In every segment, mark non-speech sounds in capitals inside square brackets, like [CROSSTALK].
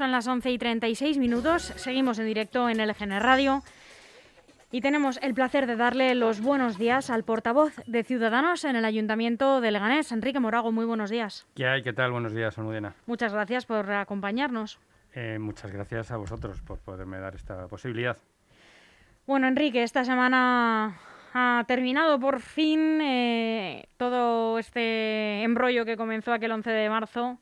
Son las 11 y 36 minutos. Seguimos en directo en LGN Radio. Y tenemos el placer de darle los buenos días al portavoz de Ciudadanos en el Ayuntamiento de Leganés, Enrique Morago. Muy buenos días. ¿Qué hay? ¿Qué tal? Buenos días, Almudena. Muchas gracias por acompañarnos. Eh, muchas gracias a vosotros por poderme dar esta posibilidad. Bueno, Enrique, esta semana ha terminado por fin eh, todo este embrollo que comenzó aquel 11 de marzo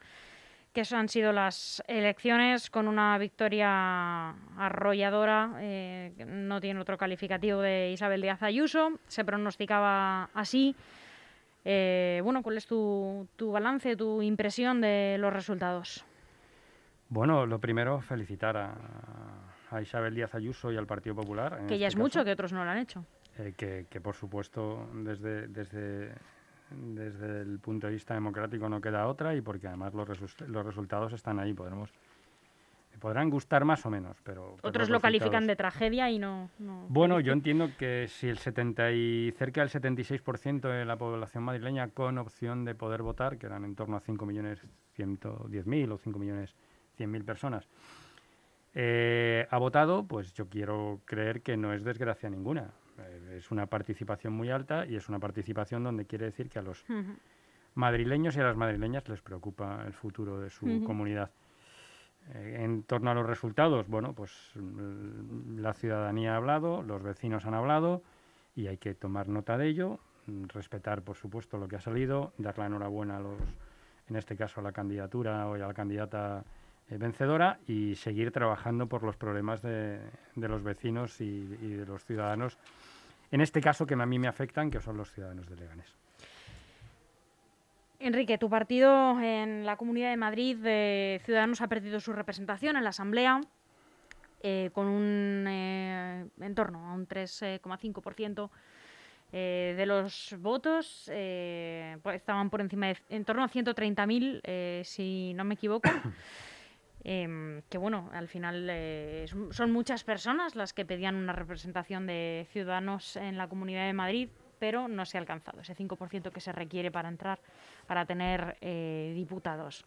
que han sido las elecciones con una victoria arrolladora, eh, no tiene otro calificativo de Isabel Díaz Ayuso, se pronosticaba así. Eh, bueno, ¿cuál es tu, balance, tu impresión de los resultados? Bueno, lo primero, felicitar a, Isabel Díaz Ayuso y al Partido Popular. que ya este es mucho, que otros no lo han hecho. Eh, que, que, por supuesto, desde, desde desde el punto de vista democrático no queda otra y porque además los, los resultados están ahí. Podremos, podrán gustar más o menos, pero... Otros lo califican de tragedia y no... bueno, yo entiendo que si el 70 y cerca del 76% de la población madrileña con opción de poder votar, que eran en torno a 5.110.000 o 5.100.000 personas, eh, ha votado, pues yo quiero creer que no es desgracia ninguna. Eh, es una participación muy alta y es una participación donde quiere decir que a los madrileños y a las madrileñas les preocupa el futuro de su comunidad. Eh, en torno a los resultados, bueno, pues mm, la ciudadanía ha hablado, los vecinos han hablado y hay que tomar nota de ello, mm, respetar, por supuesto, lo que ha salido, dar la enhorabuena a los, en este caso, a la candidatura o a la candidata eh, vencedora y seguir trabajando por los problemas de, los vecinos y de los ciudadanos en este caso que a mí me afectan, que son los ciudadanos de Leganés. Enrique, tu partido en la Comunidad de Madrid de Ciudadanos ha perdido su representación en la Asamblea eh, con un eh, en torno a un 3,5% eh, de los votos. Pues estaban por encima de en torno a 130.000, si no me equivoco. [COUGHS] Em, que bueno, al final eh, son muchas personas las que pedían una representación de ciudadanos en la Comunidad de Madrid, pero no se ha alcanzado ese 5% que se requiere para entrar, para tener eh, diputados.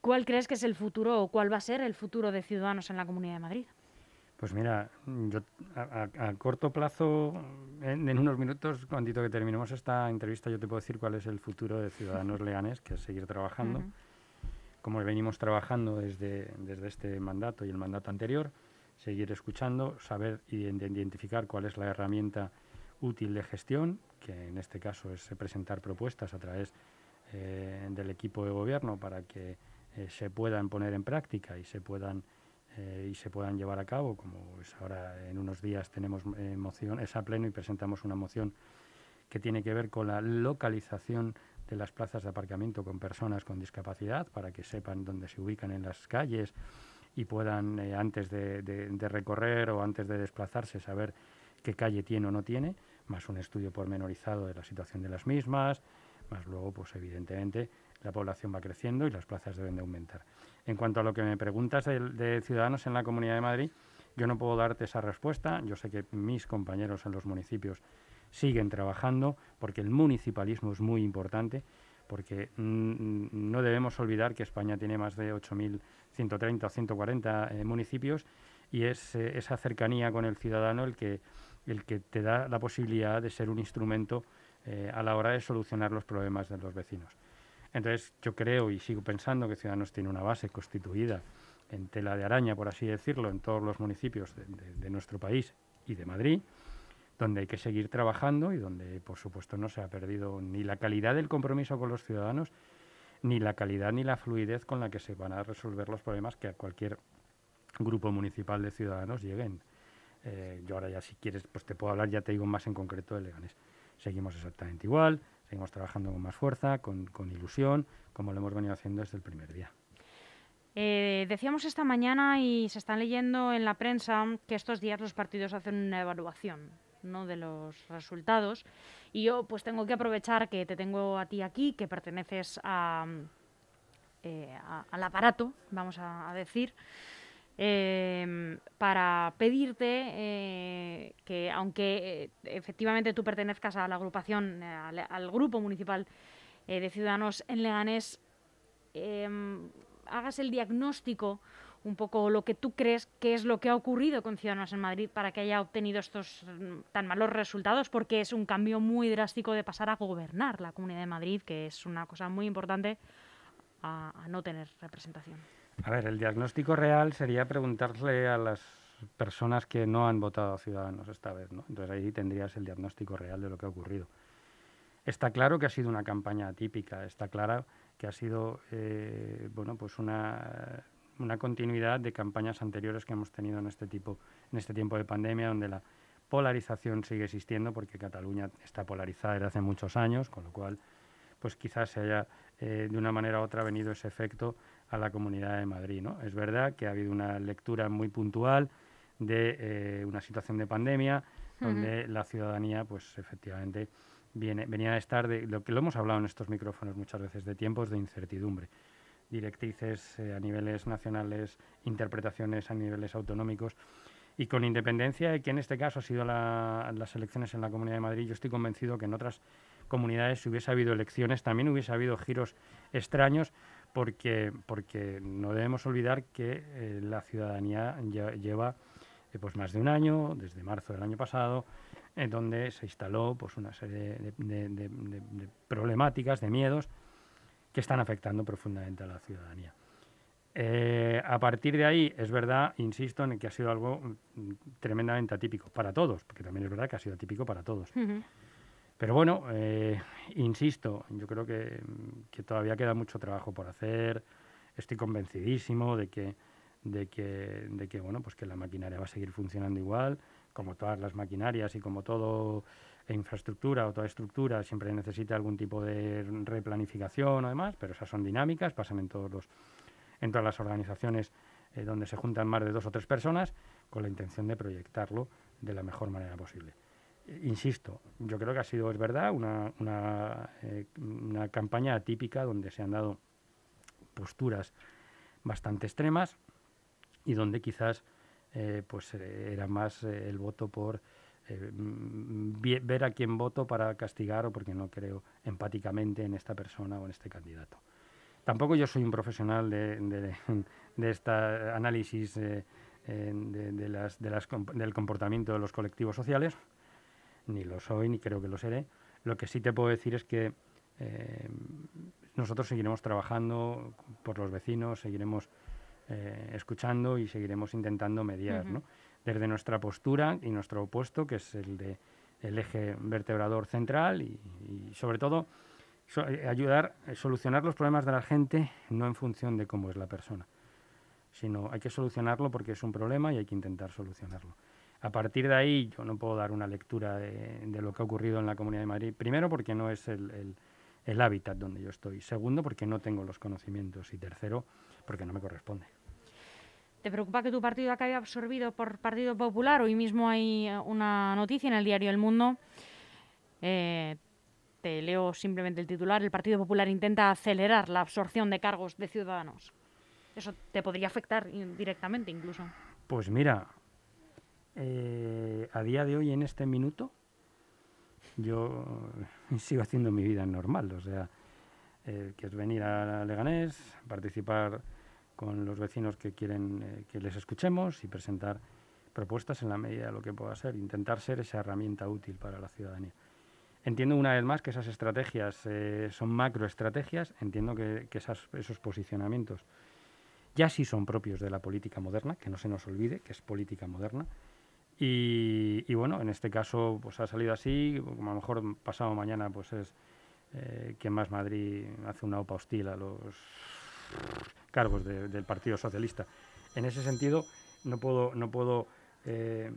¿Cuál crees que es el futuro o cuál va a ser el futuro de Ciudadanos en la Comunidad de Madrid? Pues mira, yo a, corto plazo, en, unos minutos, cuando que terminemos esta entrevista, yo te puedo decir cuál es el futuro de Ciudadanos [LAUGHS] Leanes, que es seguir trabajando como venimos trabajando desde, desde este mandato y el mandato anterior, seguir escuchando, saber identificar cuál es la herramienta útil de gestión, que en este caso es presentar propuestas a través eh, del equipo de gobierno para que eh, se puedan poner en práctica y se puedan eh, y se puedan llevar a cabo, como es ahora en unos días tenemos moción, es pleno y presentamos una moción que tiene que ver con la localización las plazas de aparcamiento con personas con discapacidad para que sepan dónde se ubican en las calles y puedan, eh, antes de, recorrer o antes de desplazarse, saber qué calle tiene o no tiene, más un estudio pormenorizado de la situación de las mismas, más luego, pues evidentemente, la población va creciendo y las plazas deben de aumentar. En cuanto a lo que me preguntas de ciudadanos en la Comunidad de Madrid, yo no puedo darte esa respuesta. Yo sé que mis compañeros en los municipios siguen trabajando, porque el municipalismo es muy importante, porque no debemos olvidar que España tiene más de 8.130 o 140 eh, municipios y es eh, esa cercanía con el ciudadano el que, el que te da la posibilidad de ser un instrumento eh, a la hora de solucionar los problemas de los vecinos. Entonces, yo creo y sigo pensando que Ciudadanos tiene una base constituida en tela de araña, por así decirlo, en todos los municipios de nuestro país y de Madrid, donde hay que seguir trabajando y donde, por supuesto, no se ha perdido ni la calidad del compromiso con los ciudadanos, ni la calidad ni la fluidez con la que se van a resolver los problemas que a cualquier grupo municipal de ciudadanos lleguen. Eh, yo ahora ya, si quieres, pues te puedo hablar, ya te digo más en concreto de Leganés. Seguimos exactamente igual, seguimos trabajando con más fuerza, con, ilusión, como lo hemos venido haciendo desde el primer día. Eh, decíamos esta mañana y se están leyendo en la prensa que estos días los partidos hacen una evaluación ¿no? de los resultados. Y yo pues tengo que aprovechar que te tengo a ti aquí, que perteneces a, eh, al aparato, vamos a, decir, em, para pedirte eh, que aunque eh, efectivamente tú pertenezcas a la agrupación, al, grupo municipal de Ciudadanos en Leganés, em, hagas el diagnóstico un poco lo que tú crees que es lo que ha ocurrido con Ciudadanos en Madrid para que haya obtenido estos mm, tan malos resultados, porque es un cambio muy drástico de pasar a gobernar la Comunidad de Madrid, que es una cosa muy importante, a, no tener representación. A ver, el diagnóstico real sería preguntarle a las personas que no han votado a Ciudadanos esta vez, ¿no? Entonces ahí tendrías el diagnóstico real de lo que ha ocurrido. Está claro que ha sido una campaña atípica, está claro que ha sido eh, bueno, pues una una continuidad de campañas anteriores que hemos tenido en este tipo, en este tiempo de pandemia, donde la polarización sigue existiendo, porque Cataluña está polarizada desde hace muchos años, con lo cual, pues quizás se haya eh, de una manera u otra venido ese efecto a la Comunidad de Madrid. ¿no? Es verdad que ha habido una lectura muy puntual de eh, una situación de pandemia, donde la ciudadanía, pues efectivamente, viene, venía a estar de lo que lo hemos hablado en estos micrófonos muchas veces, de tiempos de incertidumbre directrices eh, a niveles nacionales, interpretaciones a niveles autonómicos. Y con independencia de que en este caso ha sido las elecciones en la Comunidad de Madrid, yo estoy convencido que en otras comunidades si hubiese habido elecciones también hubiese habido giros extraños porque, porque no debemos olvidar que eh, la ciudadanía lleva eh, pues más de un año, desde marzo del año pasado, en donde se instaló pues una serie de problemáticas, de miedos, que están afectando profundamente a la ciudadanía. Eh, a partir de ahí, es verdad, insisto en que ha sido algo mm, tremendamente atípico para todos, porque también es verdad que ha sido atípico para todos. Pero bueno, eh, insisto, yo creo que, que, todavía queda mucho trabajo por hacer. Estoy convencidísimo de que, de que, de que, bueno, pues que la maquinaria va a seguir funcionando igual, como todas las maquinarias y como todo infraestructura o toda estructura siempre necesita algún tipo de replanificación o demás, pero esas son dinámicas, pasan en, todos los, en todas las organizaciones eh, donde se juntan más de dos o tres personas con la intención de proyectarlo de la mejor manera posible. Eh, insisto, yo creo que ha sido, es verdad, una, una, eh, una campaña atípica donde se han dado posturas bastante extremas y donde quizás pues era más el voto por eh, ver a quién voto para castigar o porque no creo empáticamente en esta persona o en este candidato. Tampoco yo soy un profesional de, de, este análisis eh, de, las, las, del comportamiento de los colectivos sociales, ni lo soy ni creo que lo seré. Lo que sí te puedo decir es que eh, nosotros seguiremos trabajando por los vecinos, seguiremos escuchando y seguiremos intentando mediar. ¿no? Desde nuestra postura y nuestro opuesto, que es el de el eje vertebrador central y, sobre todo eh, ayudar a solucionar los problemas de la gente no en función de cómo es la persona, sino hay que solucionarlo porque es un problema y hay que intentar solucionarlo. A partir de ahí yo no puedo dar una lectura de, lo que ha ocurrido en la Comunidad de Madrid, primero porque no es el hábitat donde yo estoy, segundo porque no tengo los conocimientos y tercero porque no me corresponde. ¿Te preocupa que tu partido acabe absorbido por Partido Popular? Hoy mismo hay eh, una noticia en el diario El Mundo. Eh, te leo simplemente el titular. El Partido Popular intenta acelerar la absorción de cargos de ciudadanos. Eso te podría afectar directamente incluso. Pues mira, eh, a día de hoy, en este minuto, yo [LAUGHS] sigo haciendo mi vida normal. O sea, que es venir a Leganés, participar con los vecinos que quieren eh, que les escuchemos y presentar propuestas en la medida de lo que pueda ser, intentar ser esa herramienta útil para la ciudadanía. Entiendo una vez más que esas estrategias eh, son macroestrategias, entiendo que, esos posicionamientos ya sí son propios de la política moderna, que no se nos olvide que es política moderna. Y, bueno, en este caso pues ha salido así, como a lo mejor pasado mañana pues es eh, que más Madrid hace una OPA hostil a los cargos del Partido Socialista. En ese sentido, no puedo, no puedo, eh,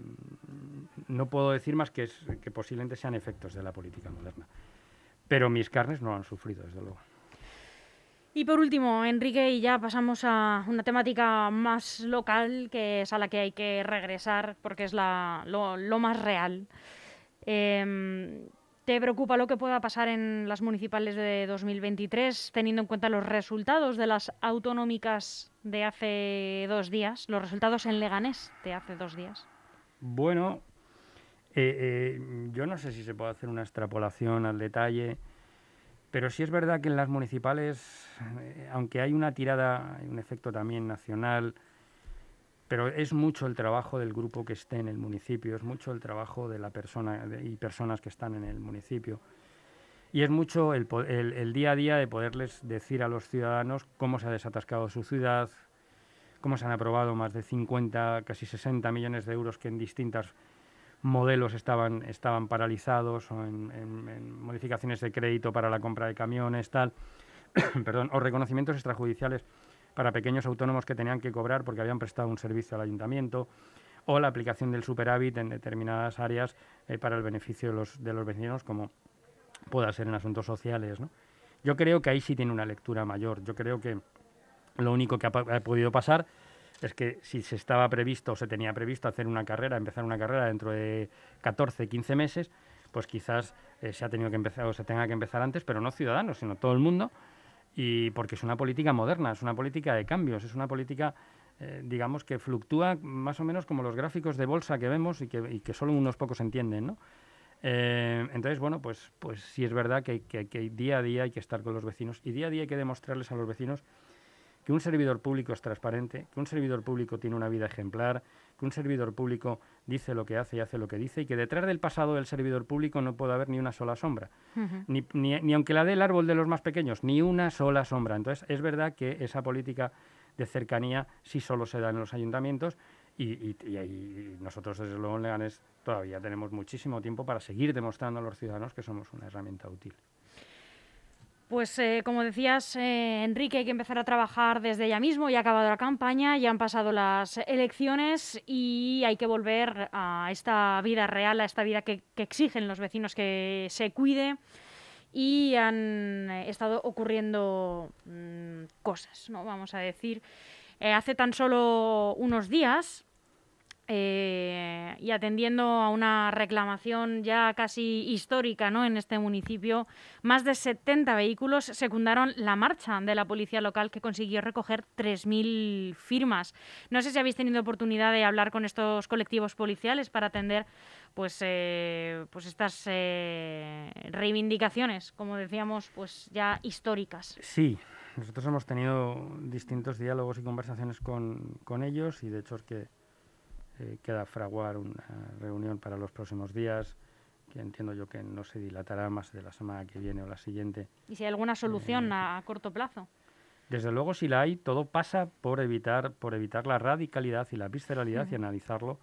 no puedo decir más que, es, que posiblemente sean efectos de la política moderna. Pero mis carnes no han sufrido, desde luego. Y por último, Enrique, y ya pasamos a una temática más local, que es a la que hay que regresar porque es la, lo, más real. Eh, ¿Te preocupa lo que pueda pasar en las municipales de 2023, teniendo en cuenta los resultados de las autonómicas de hace dos días, los resultados en Leganés de hace dos días? Bueno, eh, eh, yo no sé si se puede hacer una extrapolación al detalle, Pero sí es verdad que en las municipales, eh, aunque hay una tirada, hay un efecto también nacional, pero es mucho el trabajo del grupo que esté en el municipio, es mucho el trabajo de la persona y personas que están en el municipio. Y es mucho el, el, día a día de poderles decir a los ciudadanos cómo se ha desatascado su ciudad, cómo se han aprobado más de 50, casi 60 millones de euros que en distintas modelos estaban, estaban paralizados o en, modificaciones de crédito para la compra de camiones, tal, [COUGHS] perdón, o reconocimientos extrajudiciales para pequeños autónomos que tenían que cobrar porque habían prestado un servicio al ayuntamiento, o la aplicación del superávit en determinadas áreas eh, para el beneficio de los, de los vecinos, como pueda ser en asuntos sociales. ¿no? Yo creo que ahí sí tiene una lectura mayor. Yo creo que lo único que ha podido pasar es que si se estaba previsto o se tenía previsto hacer una carrera, empezar una carrera dentro de 14, 15 meses, pues quizás eh, se ha tenido que empezar o se tenga que empezar antes, pero no ciudadanos, sino todo el mundo, y porque es una política moderna, es una política de cambios, es una política, eh, digamos, que fluctúa más o menos como los gráficos de bolsa que vemos y que, solo unos pocos entienden, ¿no? Eh, entonces, bueno, pues, pues sí es verdad que, que día a día hay que estar con los vecinos y día a día hay que demostrarles a los vecinos que un servidor público es transparente, que un servidor público tiene una vida ejemplar, que un servidor público dice lo que hace y hace lo que dice, y que detrás del pasado del servidor público no puede haber ni una sola sombra, ni, ni, aunque la dé el árbol de los más pequeños, ni una sola sombra. Entonces, es verdad que esa política de cercanía sí solo se da en los ayuntamientos y, y, nosotros desde luego en Leganés todavía tenemos muchísimo tiempo para seguir demostrando a los ciudadanos que somos una herramienta útil. Pues eh, como decías, eh, Enrique, hay que empezar a trabajar desde ya mismo. Ya ha acabado la campaña, ya han pasado las elecciones y hay que volver a esta vida real, a esta vida que, exigen los vecinos que se cuide. Y han eh, estado ocurriendo mm, cosas, ¿no? Vamos a decir. hace tan solo unos días eh, y atendiendo a una reclamación ya casi histórica ¿no? en este municipio, más de 70 vehículos secundaron la marcha de la policía local que consiguió recoger 3.000 firmas. No sé si habéis tenido oportunidad de hablar con estos colectivos policiales para atender pues, eh, pues estas eh, reivindicaciones, como decíamos, pues ya históricas. Sí, nosotros hemos tenido distintos diálogos y conversaciones con, con ellos y de hecho es que eh, queda fraguar una reunión para los próximos días, que entiendo yo que no se dilatará más de la semana que viene o la siguiente. ¿Y si hay alguna solución eh, a, corto plazo? Desde luego, si la hay, todo pasa por evitar, por evitar la radicalidad y la visceralidad y analizarlo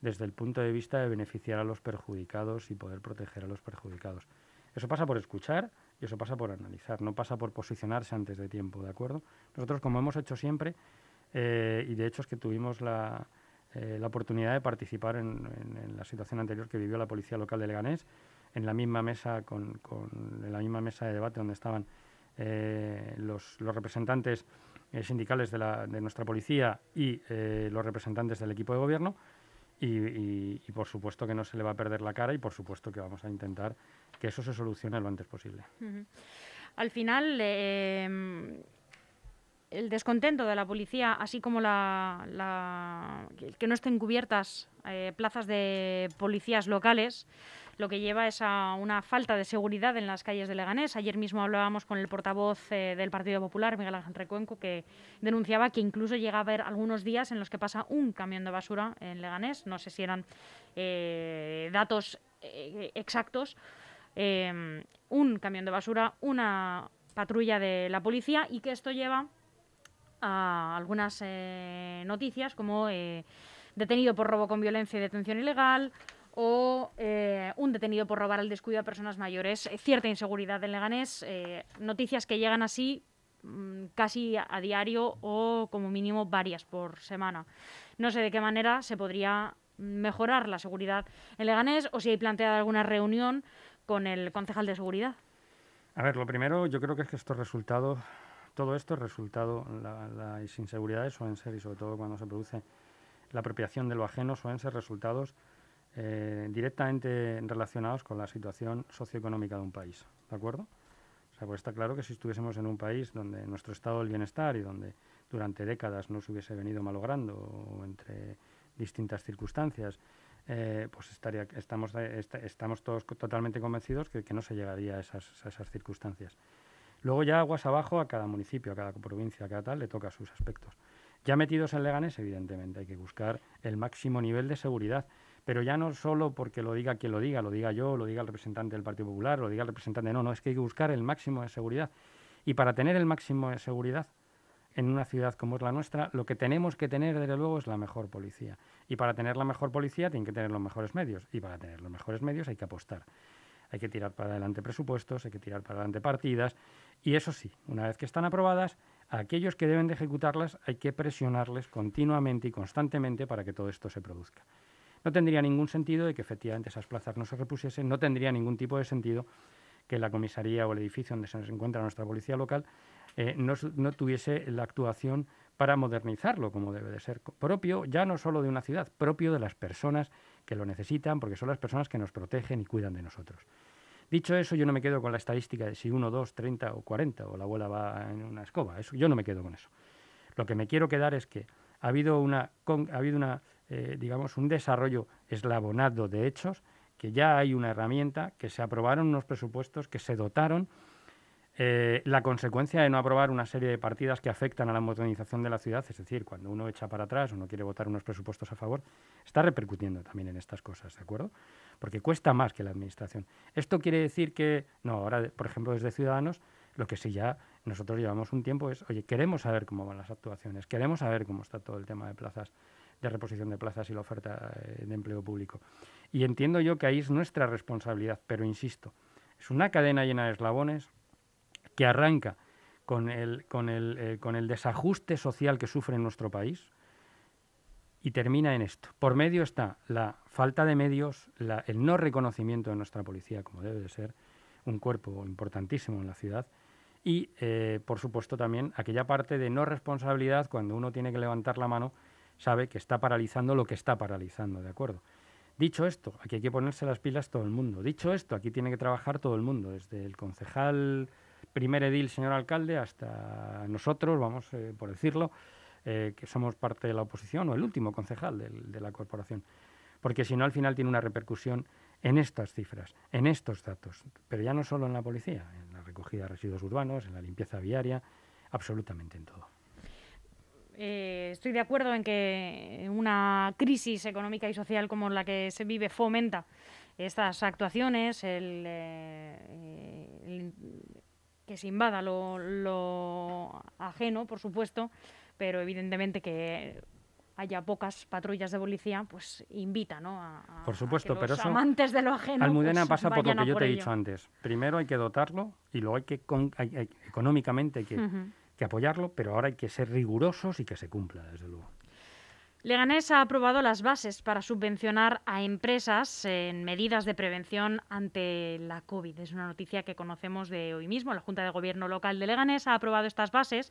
desde el punto de vista de beneficiar a los perjudicados y poder proteger a los perjudicados. Eso pasa por escuchar y eso pasa por analizar, no pasa por posicionarse antes de tiempo, ¿de acuerdo? Nosotros, como hemos hecho siempre, eh, y de hecho es que tuvimos la, eh, la oportunidad de participar en, la situación anterior que vivió la policía local de Leganés, en la misma mesa con, la misma mesa de debate donde estaban eh, los, representantes eh, sindicales de, nuestra policía y los representantes del equipo de gobierno. Y, por supuesto que no se le va a perder la cara y por supuesto que vamos a intentar que eso se solucione lo antes posible. Al final, el descontento de la policía, así como la, que no estén cubiertas eh, plazas de policías locales, lo que lleva es a una falta de seguridad en las calles de Leganés. Ayer mismo hablábamos con el portavoz eh, del Partido Popular, Miguel Ángel Recuenco, que denunciaba que incluso llega a haber algunos días en los que pasa un camión de basura en Leganés. No sé si eran eh, datos exactos. un camión de basura, una patrulla de la policía y que esto lleva a algunas eh, noticias como eh, detenido por robo con violencia y detención ilegal o eh, un detenido por robar al descuido a personas mayores, cierta inseguridad en Leganés, noticias que llegan así mm, casi a, diario o como mínimo varias por semana. No sé de qué manera se podría mejorar la seguridad en Leganés o si hay planteada alguna reunión con el concejal de seguridad. A ver, lo primero, yo creo que es que estos resultados todo esto es resultado, la, las inseguridades suelen ser, y sobre todo cuando se produce la apropiación de lo ajeno, suelen ser resultados eh, directamente relacionados con la situación socioeconómica de un país. ¿De acuerdo? O sea, pues está claro que si estuviésemos en un país donde nuestro estado del bienestar y donde durante décadas no se hubiese venido malogrando o entre distintas circunstancias, eh, pues estaría, estamos, estamos todos totalmente convencidos que, que no se llegaría a esas circunstancias. Luego ya aguas abajo a cada municipio, a cada provincia, a cada tal, le toca sus aspectos. Ya metidos en Leganés, evidentemente, hay que buscar el máximo nivel de seguridad, pero ya no solo porque lo diga quien lo diga, lo diga yo, lo diga el representante del Partido Popular, lo diga el representante, no, no, es que hay que buscar el máximo de seguridad. Y para tener el máximo de seguridad en una ciudad como es la nuestra, lo que tenemos que tener, desde luego, es la mejor policía. Y para tener la mejor policía tienen que tener los mejores medios. Y para tener los mejores medios hay que apostar. Hay que tirar para adelante presupuestos, hay que tirar para adelante partidas. Y eso sí, una vez que están aprobadas, a aquellos que deben de ejecutarlas hay que presionarles continuamente y constantemente para que todo esto se produzca. No tendría ningún sentido de que efectivamente esas plazas no se repusiesen, no tendría ningún tipo de sentido que la comisaría o el edificio donde se encuentra nuestra policía local eh, no, no, tuviese la actuación para modernizarlo como debe de ser, propio ya no solo de una ciudad, propio de las personas que lo necesitan, porque son las personas que nos protegen y cuidan de nosotros. Dicho eso, yo no me quedo con la estadística de si uno, dos, treinta o cuarenta, o la abuela va en una escoba. Eso, yo no me quedo con eso. Lo que me quiero quedar es que ha habido, una, ha habido una, eh, digamos, un desarrollo eslabonado de hechos, que ya hay una herramienta, que se aprobaron unos presupuestos, que se dotaron eh, la consecuencia de no aprobar una serie de partidas que afectan a la modernización de la ciudad, es decir, cuando uno echa para atrás o no quiere votar unos presupuestos a favor, está repercutiendo también en estas cosas, ¿de acuerdo? Porque cuesta más que la administración. Esto quiere decir que, no, ahora, por ejemplo, desde Ciudadanos, lo que sí ya nosotros llevamos un tiempo es, oye, queremos saber cómo van las actuaciones, queremos saber cómo está todo el tema de plazas, de reposición de plazas y la oferta eh, de empleo público. Y entiendo yo que ahí es nuestra responsabilidad, pero insisto, es una cadena llena de eslabones, que arranca con el, con el, eh, con el desajuste social que sufre en nuestro país y termina en esto. Por medio está la falta de medios, el no reconocimiento de nuestra policía, como debe de ser, un cuerpo importantísimo en la ciudad, y, eh, por supuesto, también aquella parte de no responsabilidad cuando uno tiene que levantar la mano, sabe que está paralizando lo que está paralizando, ¿de acuerdo? Dicho esto, aquí hay que ponerse las pilas todo el mundo. Dicho esto, aquí tiene que trabajar todo el mundo, desde el concejal primer edil, señor alcalde, hasta nosotros, vamos eh, por decirlo, eh, que somos parte de la oposición, o el último concejal de la corporación. Porque si no, al final tiene una repercusión en estas cifras, en estos datos, pero ya no solo en la policía, en la recogida de residuos urbanos, en la limpieza viaria, absolutamente en todo. Eh, estoy de acuerdo en que una crisis económica y social como la que se vive fomenta estas actuaciones, el, el que se invada lo, ajeno, por supuesto, pero evidentemente que haya pocas patrullas de policía, pues invita ¿no? a, por supuesto, los pero amantes de lo ajeno. Almudena pues, pasa por lo que yo te he dicho antes. Primero hay que dotarlo y luego hay que, económicamente hay que, que apoyarlo, pero ahora hay que ser rigurosos y que se cumpla, desde luego. Leganés ha aprobado las bases para subvencionar a empresas en medidas de prevención ante la COVID. Es una noticia que conocemos de hoy mismo. La Junta de Gobierno local de Leganés ha aprobado estas bases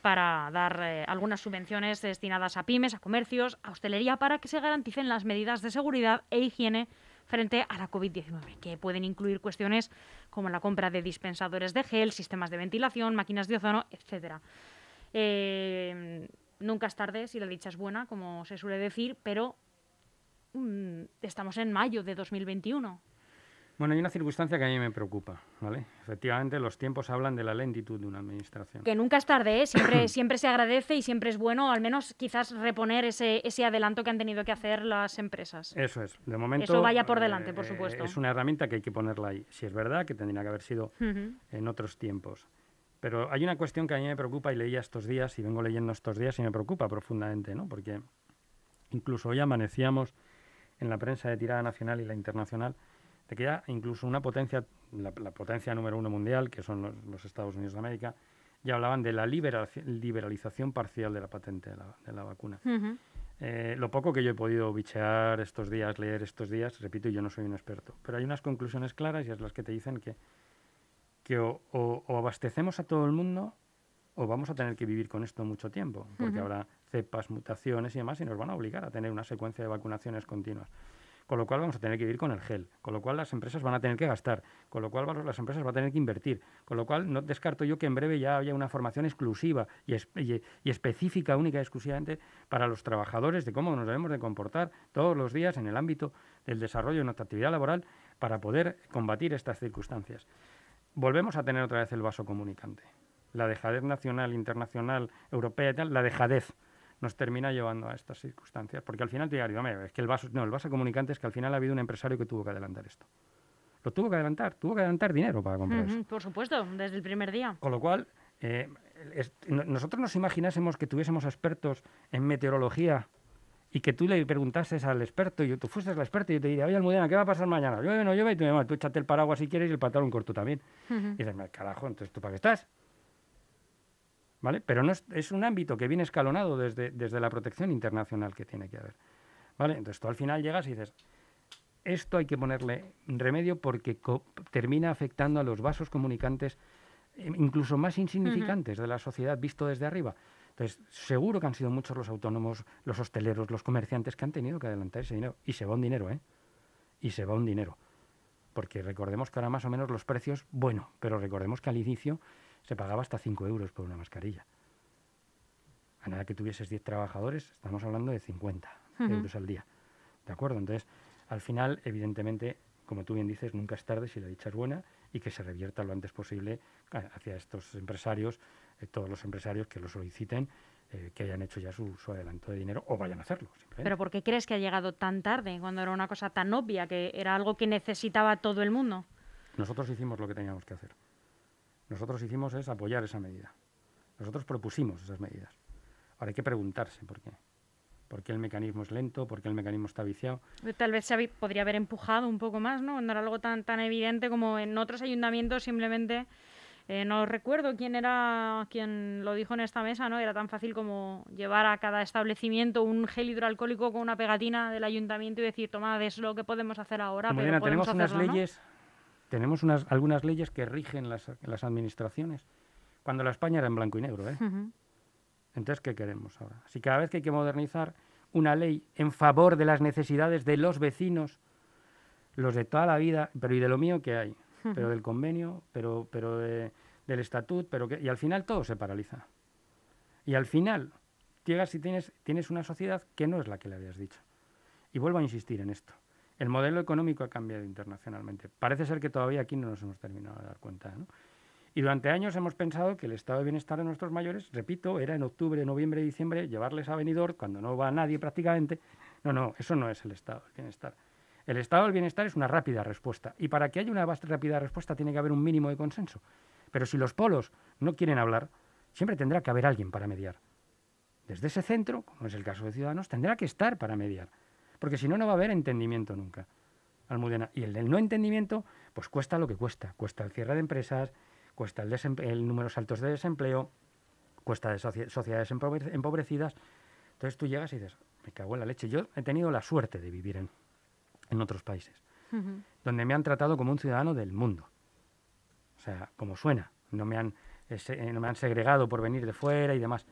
para dar eh, algunas subvenciones destinadas a pymes, a comercios, a hostelería, para que se garanticen las medidas de seguridad e higiene frente a la COVID-19, que pueden incluir cuestiones como la compra de dispensadores de gel, sistemas de ventilación, máquinas de ozono, etcétera. Eh, Nunca es tarde si la dicha es buena, como se suele decir, pero mmm, estamos en mayo de 2021. Bueno, hay una circunstancia que a mí me preocupa, ¿vale? Efectivamente, los tiempos hablan de la lentitud de una administración. Que nunca es tarde, ¿eh? siempre, [COUGHS] siempre se agradece y siempre es bueno, al menos quizás reponer ese, ese adelanto que han tenido que hacer las empresas. Eso es, de momento... Eso vaya por delante, por eh, supuesto. Es una herramienta que hay que ponerla ahí. Si es verdad que tendría que haber sido uh -huh. en otros tiempos. Pero hay una cuestión que a mí me preocupa y leía estos días y vengo leyendo estos días y me preocupa profundamente, ¿no? Porque incluso hoy amanecíamos en la prensa de tirada nacional y la internacional de que ya incluso una potencia, la, la potencia número uno mundial, que son los, los, Estados Unidos de América, ya hablaban de la liberalización parcial de la patente de la, de la vacuna. Uh -huh. eh, lo poco que yo he podido bichear estos días, leer estos días, repito, yo no soy un experto, pero hay unas conclusiones claras y es las que te dicen que que o, o, o, abastecemos a todo el mundo o vamos a tener que vivir con esto mucho tiempo, porque uh -huh. habrá cepas, mutaciones y demás, y nos van a obligar a tener una secuencia de vacunaciones continuas. con lo cual vamos a tener que vivir con el gel, con lo cual las empresas van a tener que gastar, con lo cual las empresas van a tener que invertir, con lo cual no descarto yo que en breve ya haya una formación exclusiva y, y, específica, única y exclusivamente para los trabajadores de cómo nos debemos de comportar todos los días en el ámbito del desarrollo de nuestra actividad laboral para poder combatir estas circunstancias. Volvemos a tener otra vez el vaso comunicante. La dejadez nacional, internacional, europea y tal, la dejadez nos termina llevando a estas circunstancias. Porque al final te diría, es que el vaso, no, el vaso comunicante es que al final ha habido un empresario que tuvo que adelantar esto. Lo tuvo que adelantar, tuvo que adelantar dinero para comprar eso. Por supuesto, desde el primer día. Con lo cual, eh, nosotros nos imaginásemos que tuviésemos expertos en meteorología y que tú le preguntases al experto, y tú fueses el experto y yo te diría, oye Almudena, ¿qué va a pasar mañana? Llueve, no llueve, y tú, me tú échate el paraguas si quieres y el pantalón corto también. Y dices, carajo, entonces tú para qué estás? ¿vale? Pero no es, un ámbito que viene escalonado desde, desde la protección internacional que tiene que haber, ¿vale? Entonces tú al final llegas y dices, esto hay que ponerle remedio porque termina afectando a los vasos comunicantes eh, incluso más insignificantes de la sociedad visto desde arriba. Entonces, seguro que han sido muchos los autónomos, los hosteleros, los comerciantes que han tenido que adelantar ese dinero. Y se va un dinero, ¿eh? Y se va un dinero. Porque recordemos que ahora más o menos los precios, bueno, pero recordemos que al inicio se pagaba hasta 5 euros por una mascarilla. A nada que tuvieses 10 trabajadores, estamos hablando de 50 euros al día. ¿De acuerdo? Entonces, al final, evidentemente, como tú bien dices, nunca es tarde si la dicha es buena y que se revierta lo antes posible hacia estos empresarios, eh, todos los empresarios que lo soliciten, eh, que hayan hecho ya su, su, adelanto de dinero o vayan a hacerlo. ¿Pero por qué crees que ha llegado tan tarde, cuando era una cosa tan obvia, que era algo que necesitaba todo el mundo? Nosotros hicimos lo que teníamos que hacer nosotros hicimos es apoyar esa medida. Nosotros propusimos esas medidas. Ahora hay que preguntarse por qué. ¿Por qué el mecanismo es lento? ¿Por qué el mecanismo está viciado? Tal vez se podría haber empujado un poco más, ¿no? No era algo tan, tan evidente como en otros ayuntamientos simplemente... Eh, no recuerdo quién era quien lo dijo en esta mesa, ¿no? Era tan fácil como llevar a cada establecimiento un gel hidroalcohólico con una pegatina del ayuntamiento y decir, toma, es lo que podemos hacer ahora. pero tenemos unas leyes tenemos unas, algunas leyes que rigen las, las, administraciones, cuando la España era en blanco y negro. ¿eh? Entonces, ¿qué queremos ahora? Si cada vez que hay que modernizar una ley en favor de las necesidades de los vecinos, los de toda la vida, pero y de lo mío que hay, pero del convenio, pero, pero del estatut, pero que, y al final todo se paraliza. Y al final llegas y tienes, tienes una sociedad que no es la que le habías dicho. Y vuelvo a insistir en esto. El modelo económico ha cambiado internacionalmente. Parece ser que todavía aquí no nos hemos terminado de dar cuenta. Y durante años hemos pensado que el estado de bienestar de nuestros mayores, repito, era en octubre, noviembre, diciembre, llevarles a venidor cuando no va nadie prácticamente. No, no, eso no es el estado del bienestar. El estado del bienestar es una rápida respuesta. Y para que haya una rápida respuesta tiene que haber un mínimo de consenso. Pero si los polos no quieren hablar, siempre tendrá que haber alguien para mediar. Desde ese centro, como es el caso de Ciudadanos, tendrá que estar para mediar porque si no, no va a haber entendimiento nunca. Almudena. Y el del no entendimiento, pues cuesta lo que cuesta. Cuesta el cierre de empresas, cuesta el, el números altos de desempleo, cuesta de sociedades empobrecidas. Entonces tú llegas y dices, me cago en la leche. Yo he tenido la suerte de vivir en, en otros países, donde me han tratado como un ciudadano del mundo. O sea, como suena. No me han, no me han segregado por venir de fuera y demás.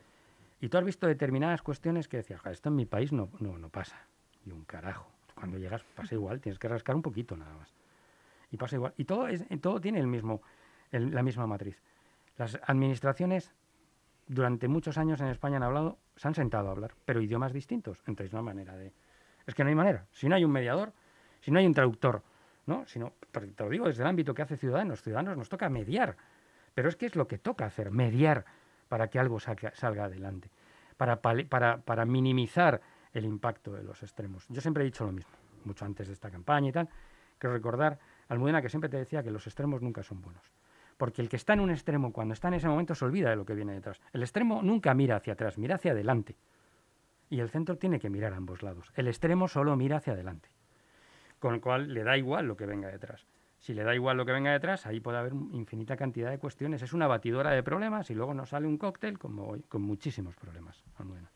Y tú has visto determinadas cuestiones que decías, esto en mi país no, no, no pasa y un carajo. Cuando llegas pasa igual, tienes que rascar un poquito nada más. Y pasa igual. Y todo, todo tiene el mismo, la misma matriz. Las administraciones durante muchos años en España han hablado, se han sentado a hablar, pero idiomas distintos. Entonces no hay manera de... Es que no hay manera. Si no hay un mediador, si no hay un traductor, ¿no? Sino, te lo digo desde el ámbito que hace Ciudadanos. Ciudadanos nos toca mediar. Pero es que es lo que toca hacer, mediar para que algo salga adelante. Para, para, para minimizar el impacto de los extremos. Yo siempre he dicho lo mismo, mucho antes de esta campaña y tal. Quiero recordar, Almudena, que siempre te decía que los extremos nunca son buenos. Porque el que está en un extremo, cuando está en ese momento, se olvida de lo que viene detrás. El extremo nunca mira hacia atrás, mira hacia adelante. Y el centro tiene que mirar a ambos lados. El extremo solo mira hacia adelante. Con lo cual le da igual lo que venga detrás. Si le da igual lo que venga detrás, ahí puede haber infinita cantidad de cuestiones. Es una batidora de problemas y luego nos sale un cóctel como con muchísimos problemas. Almudena.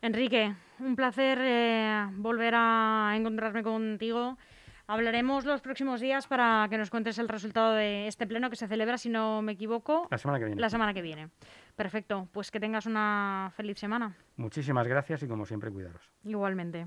Enrique, un placer eh, volver a encontrarme contigo. Hablaremos los próximos días para que nos cuentes el resultado de este pleno que se celebra, si no me equivoco, la semana que viene. La semana que viene. Perfecto, pues que tengas una feliz semana. Muchísimas gracias y como siempre cuidaros. Igualmente.